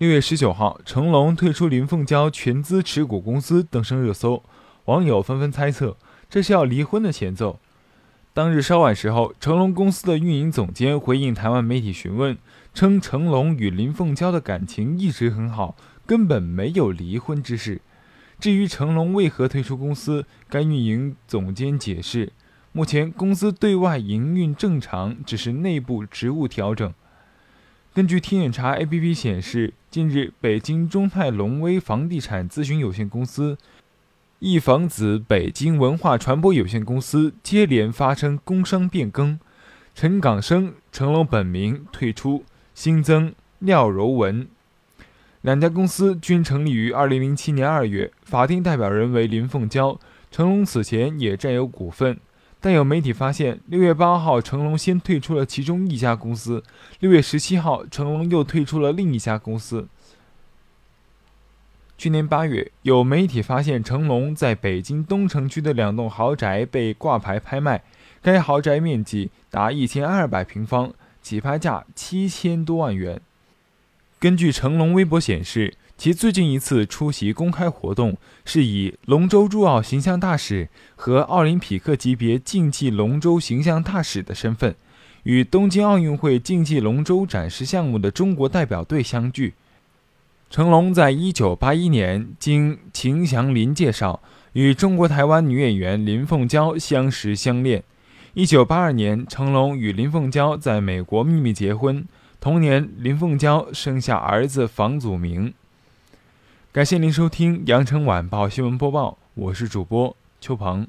六月十九号，成龙退出林凤娇全资持股公司登上热搜，网友纷纷猜测这是要离婚的前奏。当日稍晚时候，成龙公司的运营总监回应台湾媒体询问，称成龙与林凤娇的感情一直很好，根本没有离婚之事。至于成龙为何退出公司，该运营总监解释，目前公司对外营运正常，只是内部职务调整。根据天眼查 APP 显示，近日北京中泰龙威房地产咨询有限公司、易房子北京文化传播有限公司接连发生工商变更，陈港生成龙本名退出，新增廖柔文。两家公司均成立于2007年2月，法定代表人为林凤娇，成龙此前也占有股份。但有媒体发现，六月八号，成龙先退出了其中一家公司；六月十七号，成龙又退出了另一家公司。去年八月，有媒体发现成龙在北京东城区的两栋豪宅被挂牌拍卖，该豪宅面积达一千二百平方，起拍价七千多万元。根据成龙微博显示。其最近一次出席公开活动，是以龙舟珠澳形象大使和奥林匹克级别竞技龙舟形象大使的身份，与东京奥运会竞技龙舟展示项目的中国代表队相聚。成龙在一九八一年经秦祥林介绍，与中国台湾女演员林凤娇相识相恋。一九八二年，成龙与林凤娇在美国秘密结婚，同年林凤娇生下儿子房祖名。感谢您收听《羊城晚报新闻播报》，我是主播邱鹏。